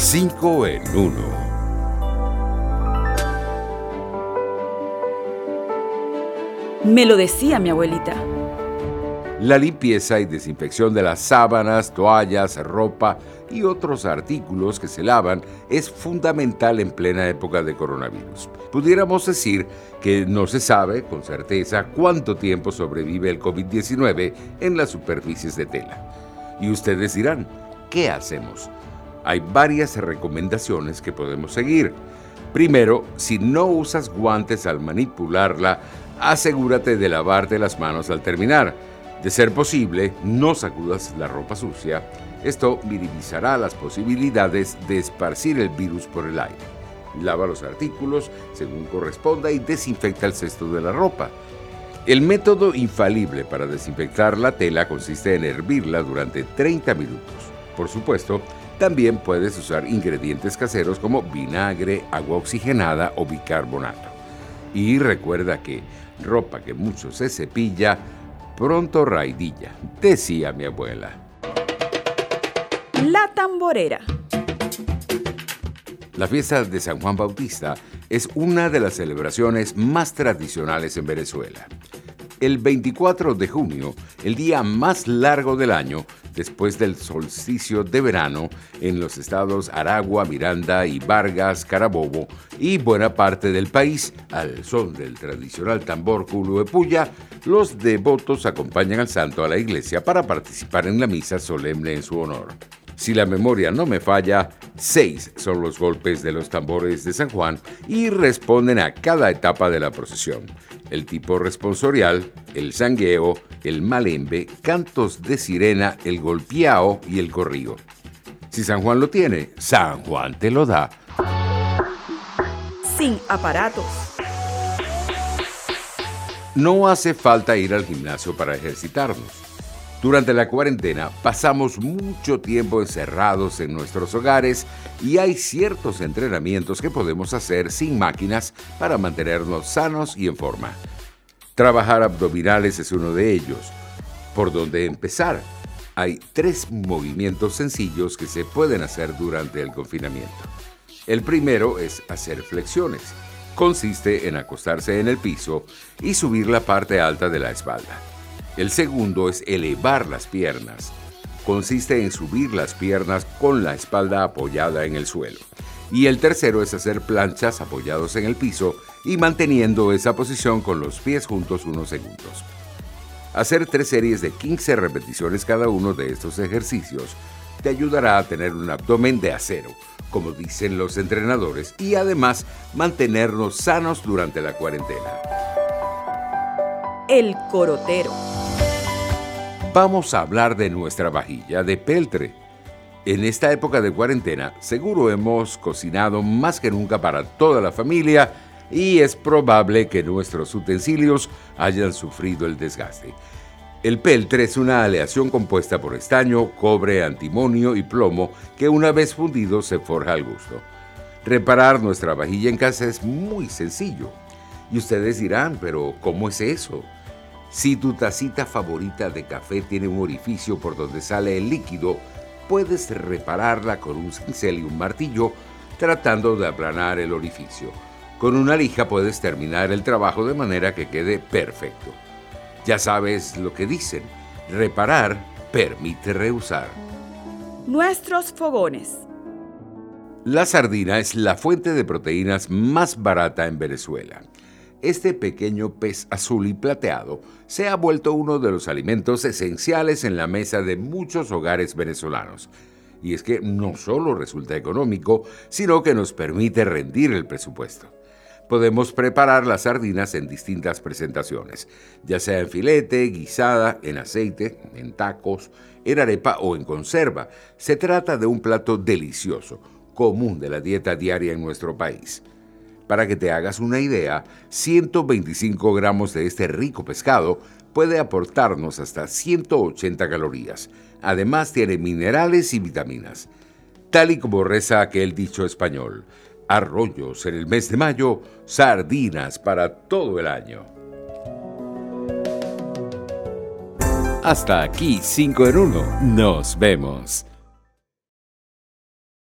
5 en 1. Me lo decía mi abuelita. La limpieza y desinfección de las sábanas, toallas, ropa y otros artículos que se lavan es fundamental en plena época de coronavirus. Pudiéramos decir que no se sabe con certeza cuánto tiempo sobrevive el COVID-19 en las superficies de tela. Y ustedes dirán, ¿qué hacemos? Hay varias recomendaciones que podemos seguir. Primero, si no usas guantes al manipularla, asegúrate de lavarte las manos al terminar de ser posible, no sacudas la ropa sucia. Esto minimizará las posibilidades de esparcir el virus por el aire. Lava los artículos según corresponda y desinfecta el cesto de la ropa. El método infalible para desinfectar la tela consiste en hervirla durante 30 minutos. Por supuesto, también puedes usar ingredientes caseros como vinagre, agua oxigenada o bicarbonato. Y recuerda que ropa que mucho se cepilla pronto raidilla, decía mi abuela. La tamborera. La fiesta de San Juan Bautista es una de las celebraciones más tradicionales en Venezuela. El 24 de junio, el día más largo del año, después del solsticio de verano en los estados Aragua, Miranda y Vargas, Carabobo y buena parte del país, al son del tradicional tambor culo de puya, los devotos acompañan al santo a la iglesia para participar en la misa solemne en su honor. Si la memoria no me falla, seis son los golpes de los tambores de San Juan y responden a cada etapa de la procesión. El tipo responsorial, el sangueo, el malembe, cantos de sirena, el golpeao y el corrido. Si San Juan lo tiene, San Juan te lo da. Sin aparatos. No hace falta ir al gimnasio para ejercitarnos. Durante la cuarentena pasamos mucho tiempo encerrados en nuestros hogares y hay ciertos entrenamientos que podemos hacer sin máquinas para mantenernos sanos y en forma. Trabajar abdominales es uno de ellos. ¿Por dónde empezar? Hay tres movimientos sencillos que se pueden hacer durante el confinamiento. El primero es hacer flexiones. Consiste en acostarse en el piso y subir la parte alta de la espalda. El segundo es elevar las piernas. Consiste en subir las piernas con la espalda apoyada en el suelo. Y el tercero es hacer planchas apoyados en el piso y manteniendo esa posición con los pies juntos unos segundos. Hacer tres series de 15 repeticiones cada uno de estos ejercicios te ayudará a tener un abdomen de acero, como dicen los entrenadores, y además mantenernos sanos durante la cuarentena. El corotero vamos a hablar de nuestra vajilla de peltre. En esta época de cuarentena, seguro hemos cocinado más que nunca para toda la familia y es probable que nuestros utensilios hayan sufrido el desgaste. El peltre es una aleación compuesta por estaño, cobre, antimonio y plomo que una vez fundido se forja al gusto. Reparar nuestra vajilla en casa es muy sencillo. Y ustedes dirán, pero ¿cómo es eso? Si tu tacita favorita de café tiene un orificio por donde sale el líquido, puedes repararla con un cincel y un martillo tratando de aplanar el orificio. Con una lija puedes terminar el trabajo de manera que quede perfecto. Ya sabes lo que dicen, reparar permite reusar. Nuestros fogones. La sardina es la fuente de proteínas más barata en Venezuela este pequeño pez azul y plateado se ha vuelto uno de los alimentos esenciales en la mesa de muchos hogares venezolanos. Y es que no solo resulta económico, sino que nos permite rendir el presupuesto. Podemos preparar las sardinas en distintas presentaciones, ya sea en filete, guisada, en aceite, en tacos, en arepa o en conserva. Se trata de un plato delicioso, común de la dieta diaria en nuestro país. Para que te hagas una idea, 125 gramos de este rico pescado puede aportarnos hasta 180 calorías. Además tiene minerales y vitaminas. Tal y como reza aquel dicho español, arroyos en el mes de mayo, sardinas para todo el año. Hasta aquí 5 en 1. Nos vemos.